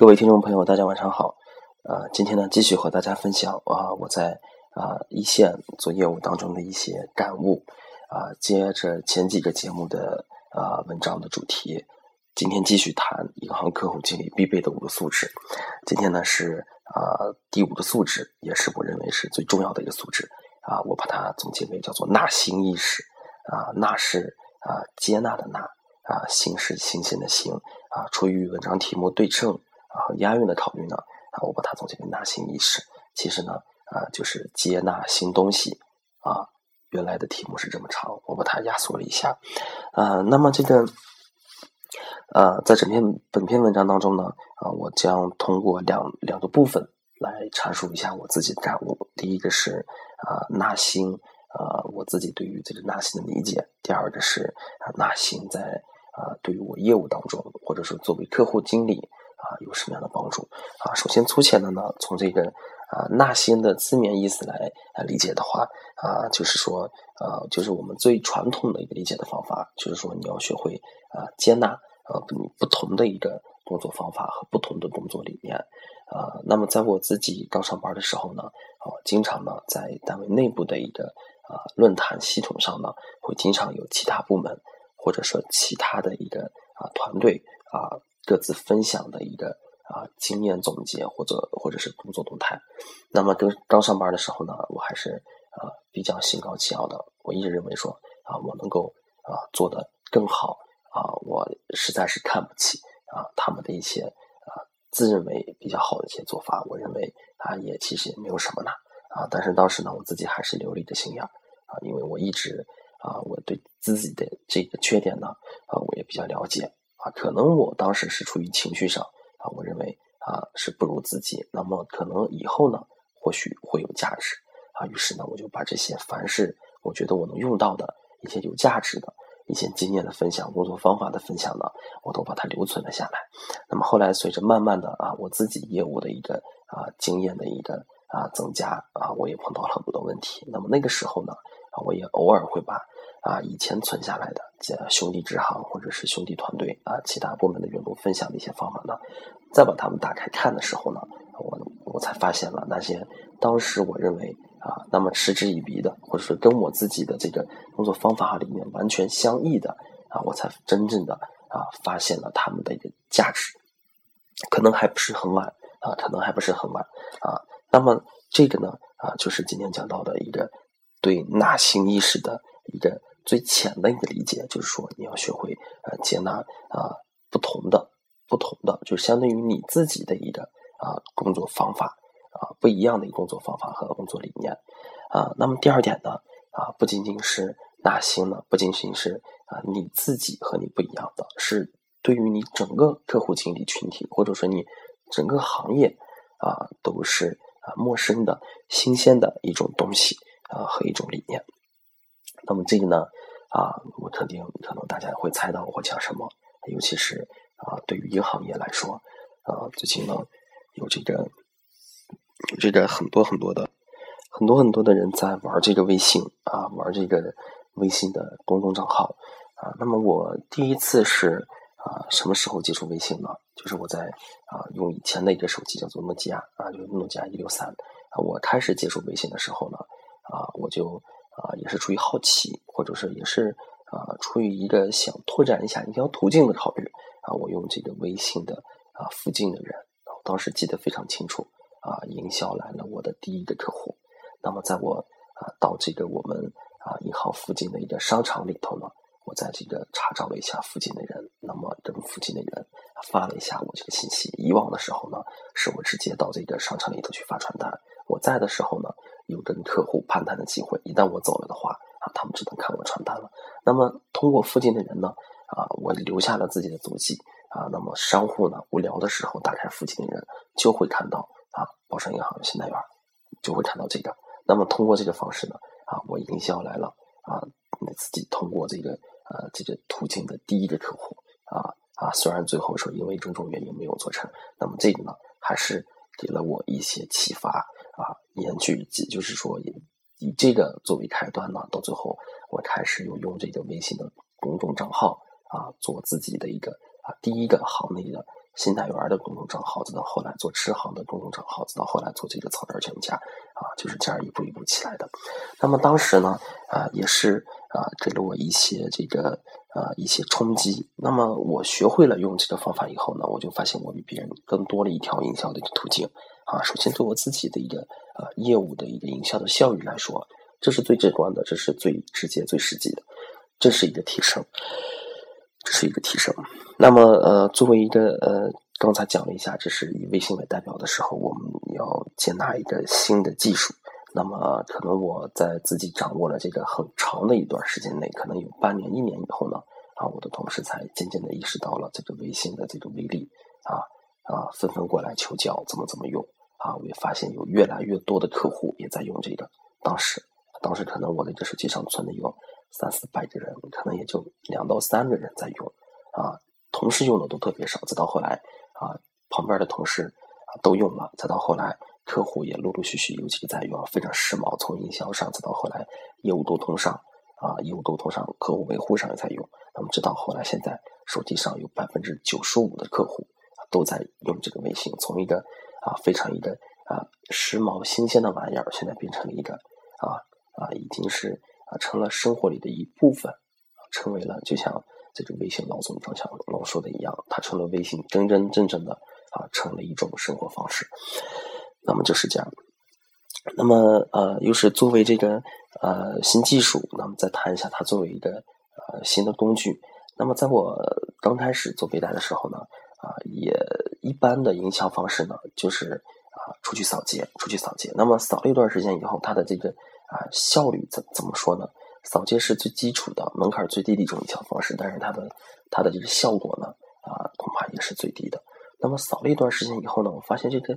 各位听众朋友，大家晚上好。呃，今天呢，继续和大家分享啊，我在啊一线做业务当中的一些感悟啊。接着前几个节目的啊文章的主题，今天继续谈银行客户经理必备的五个素质。今天呢是啊第五个素质，也是我认为是最重要的一个素质啊。我把它总结为叫做纳新意识啊，纳是啊接纳的纳啊，新是新鲜的新啊。出于文章题目对称。啊，和押韵的考虑呢，啊，我把它总结为纳新意识。其实呢，啊，就是接纳新东西。啊，原来的题目是这么长，我把它压缩了一下。啊，那么这个，呃，在整篇本篇文章当中呢，啊，我将通过两两个部分来阐述一下我自己的感悟。第一个是啊，纳新，啊，我自己对于这个纳新的理解；第二个是啊，纳新在啊，对于我业务当中，或者说作为客户经理。啊，有什么样的帮助？啊，首先粗浅的呢，从这个啊纳新的字面意思来来理解的话，啊，就是说，呃，就是我们最传统的一个理解的方法，就是说你要学会啊接纳呃不同的一个工作方法和不同的工作理念。啊，那么在我自己刚上班的时候呢，啊，经常呢在单位内部的一个啊论坛系统上呢，会经常有其他部门或者说其他的一个啊团队啊。各自分享的一个啊经验总结或者或者是工作动态。那么刚刚上班的时候呢，我还是啊比较心高气傲的。我一直认为说啊我能够啊做得更好啊，我实在是看不起啊他们的一些啊自认为比较好的一些做法。我认为啊也其实也没有什么呢啊。但是当时呢，我自己还是留了一个心眼啊，因为我一直啊我对自己的这个缺点呢啊我也比较了解。啊，可能我当时是出于情绪上啊，我认为啊是不如自己。那么可能以后呢，或许会有价值啊。于是呢，我就把这些凡是我觉得我能用到的一些有价值的一些经验的分享、工作方法的分享呢，我都把它留存了下来。那么后来随着慢慢的啊，我自己业务的一个啊经验的一个啊增加啊，我也碰到了很多的问题。那么那个时候呢，啊，我也偶尔会把。啊，以前存下来的兄弟支行或者是兄弟团队啊，其他部门的员工分享的一些方法呢，再把它们打开看的时候呢，我我才发现了那些当时我认为啊，那么嗤之以鼻的，或者说跟我自己的这个工作方法里面完全相异的啊，我才真正的啊发现了他们的一个价值。可能还不是很晚啊，可能还不是很晚啊。那么这个呢啊，就是今天讲到的一个对纳新意识的一个。最浅的一个理解就是说，你要学会呃接纳啊不同的不同的，就相当于你自己的一个啊工作方法啊不一样的一个工作方法和工作理念啊。那么第二点呢啊，不仅仅是纳新呢，不仅仅是啊你自己和你不一样的，是对于你整个客户经理群体或者说你整个行业啊都是啊陌生的新鲜的一种东西啊和一种理念。那么这个呢？啊，我肯定可能大家会猜到我讲什么，尤其是啊，对于银行业来说，啊，最近呢有这个有这个很多很多的很多很多的人在玩这个微信啊，玩这个微信的公众账号啊。那么我第一次是啊什么时候接触微信呢？就是我在啊用以前的一个手机叫做诺基亚啊，就是诺基亚一六三。我开始接触微信的时候呢，啊，我就。啊，也是出于好奇，或者是也是啊，出于一个想拓展一下一条途径的考虑啊，我用这个微信的啊附近的人，当时记得非常清楚啊，营销来了我的第一个客户。那么在我啊到这个我们啊银行附近的一个商场里头呢，我在这个查找了一下附近的人，那么跟附近的人发了一下我这个信息。以往的时候呢，是我直接到这个商场里头去发传单。我在的时候呢。有跟客户攀谈的机会，一旦我走了的话，啊，他们只能看我传单了。那么通过附近的人呢，啊，我留下了自己的足迹，啊，那么商户呢，无聊的时候打开附近的人，就会看到啊，宝山银行的信贷员，就会看到这个。那么通过这个方式呢，啊，我营销来了，啊，自己通过这个呃这个途径的第一个客户，啊啊，虽然最后说因为种种原因没有做成，那么这个呢，还是给了我一些启发。啊，延续，就是说，以以这个作为开端呢，到最后，我开始又用这个微信的公众账号啊，做自己的一个啊第一个行内的信贷员的公众账号，再到后来做支行的公众账号，再到后来做这个草根全家，啊，就是这样一步一步起来的。那么当时呢，啊，也是啊，给了我一些这个啊一些冲击。那么我学会了用这个方法以后呢，我就发现我比别人更多了一条营销的一个途径。啊，首先对我自己的一个呃业务的一个营销的效率来说，这是最直观的，这是最直接、最实际的，这是一个提升。这是一个提升。那么，呃，作为一个呃，刚才讲了一下，这是以微信为代表的时候，我们要接纳一个新的技术。那么，可能我在自己掌握了这个很长的一段时间内，可能有半年、一年以后呢，啊，我的同事才渐渐的意识到了这个微信的这个威力，啊啊，纷纷过来求教怎么怎么用。啊，我也发现有越来越多的客户也在用这个。当时，当时可能我的这手机上存的有。三四百个人，可能也就两到三个人在用，啊，同事用的都特别少。再到后来，啊，旁边的同事啊都用了。再到后来，客户也陆陆续续尤其在用，非常时髦。从营销上，再到后来业务沟通上，啊，业务沟通上，客户维护上也在用。那么，直到后来，现在手机上有百分之九十五的客户都在用这个微信。从一个啊非常一个啊时髦新鲜的玩意儿，现在变成了一个啊啊已经是。啊，成了生活里的一部分，成为了就像这个微信老总张小龙说的一样，它成了微信真真正正的啊，成了一种生活方式。那么就是这样。那么呃，又是作为这个呃新技术，那么再谈一下它作为一个呃新的工具。那么在我刚开始做背带的时候呢，啊，也一般的营销方式呢，就是啊出去扫街，出去扫街。那么扫了一段时间以后，它的这个。啊，效率怎怎么说呢？扫街是最基础的、门槛最低的一种营销方式，但是它的它的这个效果呢，啊，恐怕也是最低的。那么扫了一段时间以后呢，我发现这个，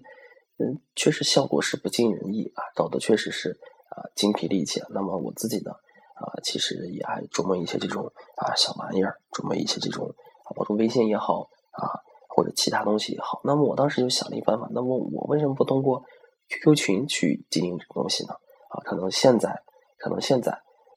嗯，确实效果是不尽人意啊，搞得确实是啊精疲力竭。那么我自己呢，啊，其实也还琢磨一些这种啊小玩意儿，琢磨一些这种啊，包括微信也好啊，或者其他东西也好。那么我当时就想了一办法，那么我为什么不通过 QQ 群去经营这个东西呢？啊，可能现在，可能现在，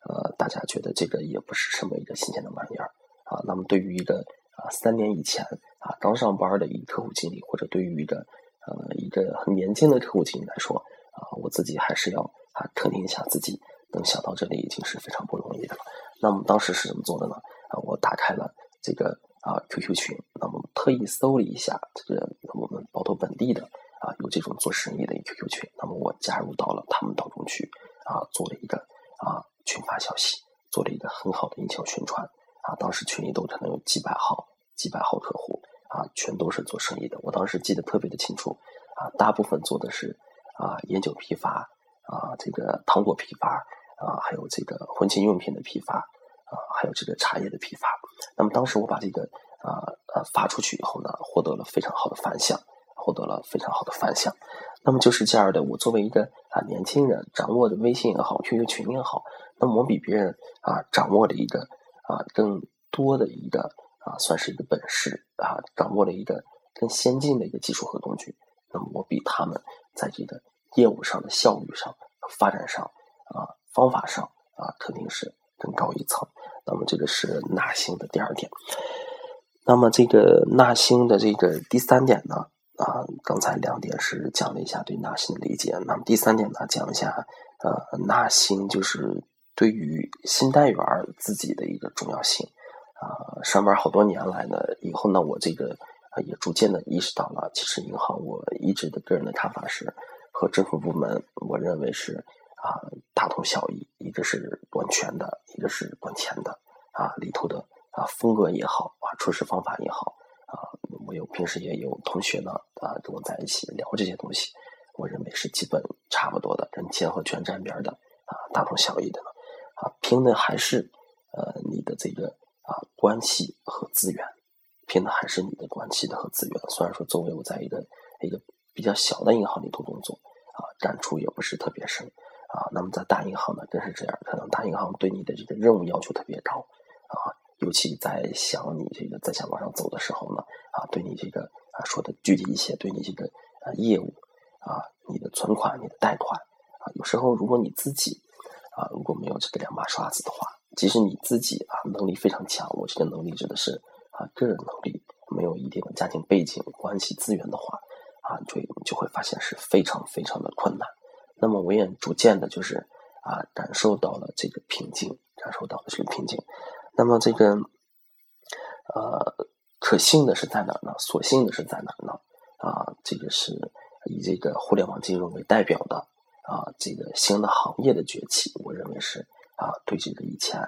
呃，大家觉得这个也不是什么一个新鲜的玩意儿啊。那么，对于一个啊三年以前啊刚上班的一个客户经理，或者对于一个呃一个很年轻的客户经理来说啊，我自己还是要啊肯定一下自己能想到这里已经是非常不容易的了。那么当时是怎么做的呢？啊，我打开了这个啊 QQ 群，那么特意搜了一下这个我们包头本地的。啊，有这种做生意的 QQ 群，那么我加入到了他们当中去，啊，做了一个啊群发消息，做了一个很好的营销宣传，啊，当时群里都可能有几百号、几百号客户，啊，全都是做生意的。我当时记得特别的清楚，啊，大部分做的是啊烟酒批发，啊这个糖果批发，啊还有这个婚庆用品的批发，啊还有这个茶叶的批发。那么当时我把这个啊呃发出去以后呢，获得了非常好的反响。获得了非常好的反响，那么就是这样的。我作为一个啊年轻人，掌握的微信也好，QQ 群也好，那么我比别人啊掌握了一个啊更多的一个啊算是一个本事啊，掌握了一个更先进的一个技术和工具。那么我比他们在这个业务上的效率上、发展上啊方法上啊肯定是更高一层。那么这个是纳新的第二点。那么这个纳新的这个第三点呢？啊，刚才两点是讲了一下对纳新的理解，那么第三点呢，讲一下呃纳新就是对于新贷员自己的一个重要性。啊，上班好多年来呢，以后呢，我这个也逐渐的意识到了，其实银行我一直的个人的看法是，和政府部门我认为是啊大同小异，一个是管权的，一个是管钱的，啊里头的啊风格也好啊处事方法也好。啊，我有平时也有同学呢，啊，跟我在一起聊这些东西，我认为是基本差不多的，跟钱和权沾边的，啊，大同小异的，啊，拼的还是呃你的这个啊关系和资源，拼的还是你的关系的和资源。虽然说作为我在一个一个比较小的银行里头工作，啊，感触也不是特别深，啊，那么在大银行呢更是这样，可能大银行对你的这个任务要求特别高，啊。尤其在想你这个在想往上走的时候呢，啊，对你这个啊说的具体一些，对你这个啊业务啊，你的存款、你的贷款啊，有时候如果你自己啊如果没有这个两把刷子的话，即使你自己啊能力非常强，我这个能力指的是啊个人能力没有一定的家庭背景、关系资源的话，啊，就就会发现是非常非常的困难。那么我也逐渐的，就是啊，感受到了这个瓶颈，感受到了这个瓶颈。那么这个，呃，可信的是在哪呢？所幸的是在哪呢？啊，这个是以这个互联网金融为代表的啊，这个新的行业的崛起，我认为是啊，对这个以前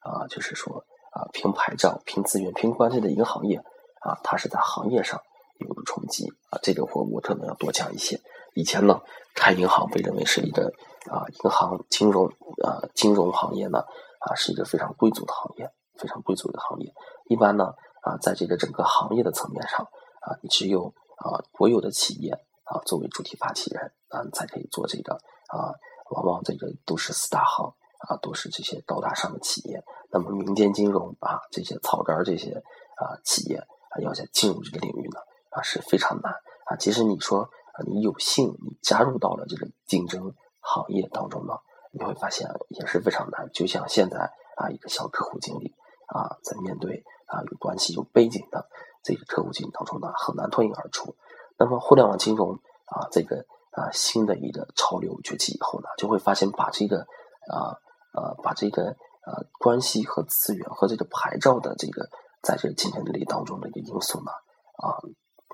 啊，就是说啊，凭牌照、凭资源、凭关系的一个行业啊，它是在行业上有了冲击啊。这个我我可能要多讲一些。以前呢，开银行被认为是一个啊，银行金融啊，金融行业呢啊，是一个非常贵族的行业，非常贵族的行业。一般呢啊，在这个整个行业的层面上啊，只有啊，国有的企业啊，作为主体发起人啊，才可以做这个啊。往往这个都是四大行啊，都是这些高大上的企业。那么民间金融啊，这些草根这些啊企业啊，要想进入这个领域呢啊，是非常难啊。即使你说啊，你有幸你加入到了这个竞争行业当中呢，你会发现也是非常难。就像现在啊，一个小客户经理啊，在面对啊有关系有背景的。这个客户经理当中呢，很难脱颖而出。那么，互联网金融啊，这个啊新的一个潮流崛起以后呢，就会发现把这个啊呃把这个呃关系和资源和这个牌照的这个在这个竞争力当中的一个因素呢啊，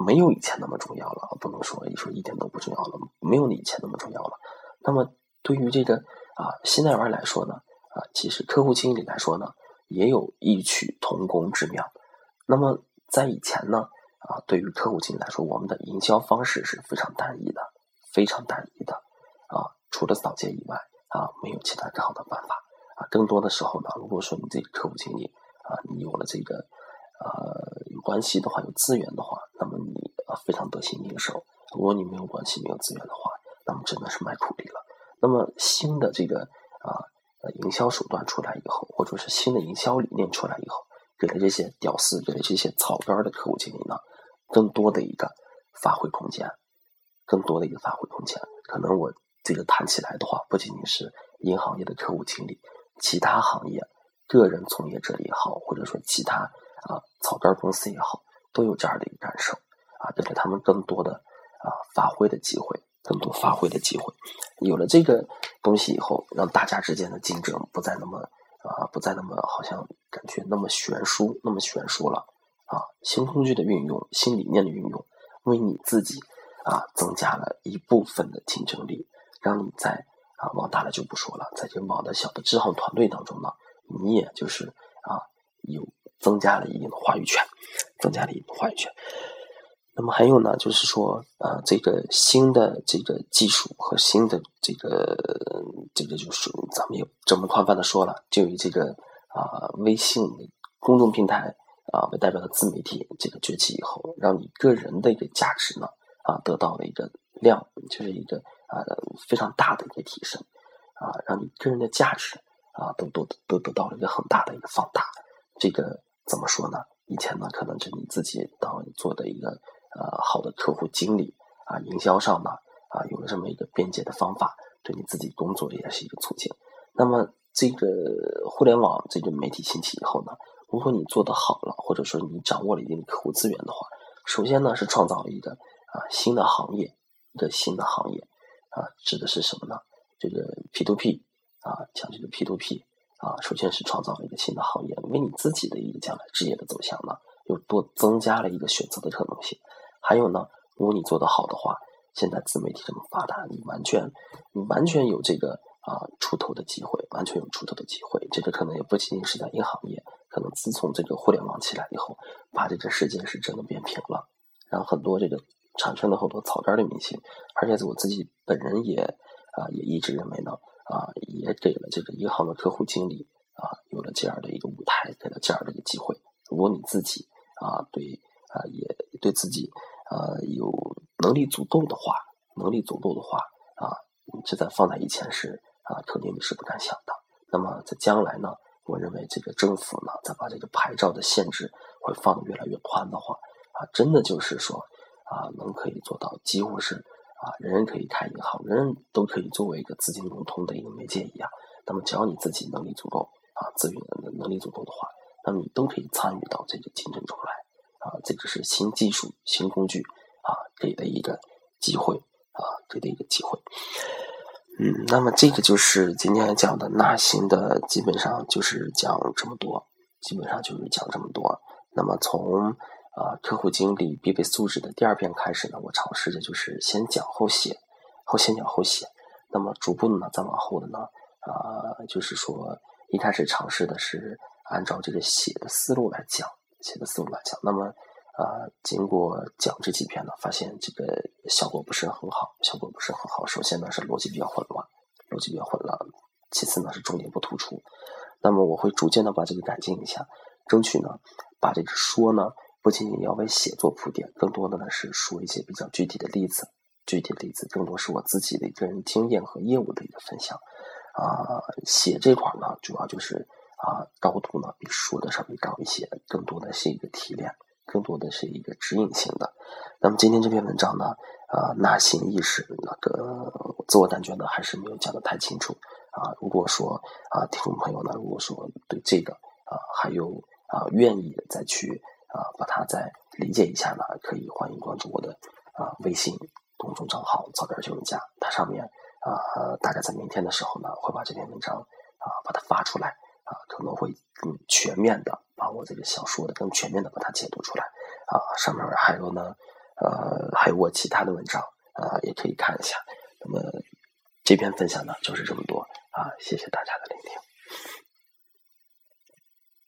没有以前那么重要了。不能说一说一点都不重要了，没有你以前那么重要了。那么，对于这个啊新代玩来说呢啊，其实客户经理来说呢，也有异曲同工之妙。那么。在以前呢，啊，对于客户经理来说，我们的营销方式是非常单一的，非常单一的，啊，除了扫街以外，啊，没有其他更好的办法，啊，更多的时候呢，如果说你这个客户经理，啊，你有了这个，呃，有关系的话，有资源的话，那么你啊非常得心应手；如果你没有关系、没有资源的话，那么真的是卖苦力了。那么新的这个啊，呃，营销手段出来以后，或者是新的营销理念出来以后。给了这些屌丝，给了这些草根的客户经理呢，更多的一个发挥空间，更多的一个发挥空间。可能我这个谈起来的话，不仅仅是银行业的客户经理，其他行业个人从业者也好，或者说其他啊草根公司也好，都有这样的一个感受啊，给了他们更多的啊发挥的机会，更多发挥的机会。有了这个东西以后，让大家之间的竞争不再那么。啊，不再那么好像感觉那么悬殊，那么悬殊了啊！新工具的运用，新理念的运用，为你自己啊增加了一部分的竞争力，让你在啊往大了就不说了，在这往的小的支行团队当中呢，你也就是啊有增加了一定的话语权，增加了一定的话语权。那么还有呢，就是说，啊，这个新的这个技术和新的这个这个，就是咱们也这么宽泛的说了，就以这个啊微信公众平台啊为代表的自媒体这个崛起以后，让你个人的一个价值呢啊得到了一个量，就是一个啊非常大的一个提升啊，让你个人的价值啊都都都得到了一个很大的一个放大。这个怎么说呢？以前呢，可能是你自己当做的一个。呃，好的客户经理啊，营销上呢啊，有了这么一个便捷的方法，对你自己工作也是一个促进。那么，这个互联网这个媒体兴起以后呢，如果你做得好了，或者说你掌握了一定的客户资源的话，首先呢是创造了一个啊新的行业，一个新的行业啊，指的是什么呢？这个 P to P 啊，像这个 P to P 啊，首先是创造了一个新的行业，为你自己的一个将来职业的走向呢，又多增加了一个选择的可能性。还有呢，如果你做得好的话，现在自媒体这么发达，你完全，你完全有这个啊出头的机会，完全有出头的机会。这个可能也不仅仅是在银行业，可能自从这个互联网起来以后，把这个世界是真的变平了，让很多这个产生了很多草根的明星，而且我自己本人也啊也一直认为呢啊也给了这个银行的客户经理啊有了这样的一个舞台，给了这样的一个机会。如果你自己啊对啊也对自己。呃，有能力足够的话，能力足够的话啊，这在放在以前是啊，肯定你是不敢想的。那么在将来呢，我认为这个政府呢，再把这个牌照的限制会放得越来越宽的话啊，真的就是说啊，能可以做到几乎是啊，人人可以开银行，人人都可以作为一个资金流通的一个媒介一样。那么只要你自己能力足够啊，资源能力足够的话，那么你都可以参与到这个竞争中来啊，这个是新技术、新工具啊给的一个机会啊，给的一个机会。嗯，那么这个就是今天讲的纳新的，基本上就是讲这么多，基本上就是讲这么多。那么从啊客户经理必备素质的第二篇开始呢，我尝试着就是先讲后写，后先讲后写。那么逐步的呢，再往后的呢，啊，就是说一开始尝试的是按照这个写的思路来讲，写的思路来讲。那么啊，经过讲这几篇呢，发现这个效果不是很好，效果不是很好。首先呢是逻辑比较混乱，逻辑比较混乱；其次呢是重点不突出。那么我会逐渐的把这个改进一下，争取呢把这个说呢不仅仅要为写作铺垫，更多的呢是说一些比较具体的例子，具体的例子更多是我自己的个人经验和业务的一个分享。啊，写这块呢主要就是啊高度呢比说的稍微高一些，更多的是一个提炼。更多的是一个指引性的。那么今天这篇文章呢，啊，纳新意识那个自我感觉呢，还是没有讲的太清楚啊。如果说啊，听众朋友呢，如果说对这个啊还有啊愿意再去啊把它再理解一下呢，可以欢迎关注我的啊微信公众账号“早点就能家”，它上面啊大概在明天的时候呢，会把这篇文章啊把它发出来啊，可能会更全面的。把我这个小说的更全面的把它解读出来啊，上面还有呢，呃，还有我其他的文章啊，也可以看一下。那么这篇分享呢就是这么多啊，谢谢大家的聆听。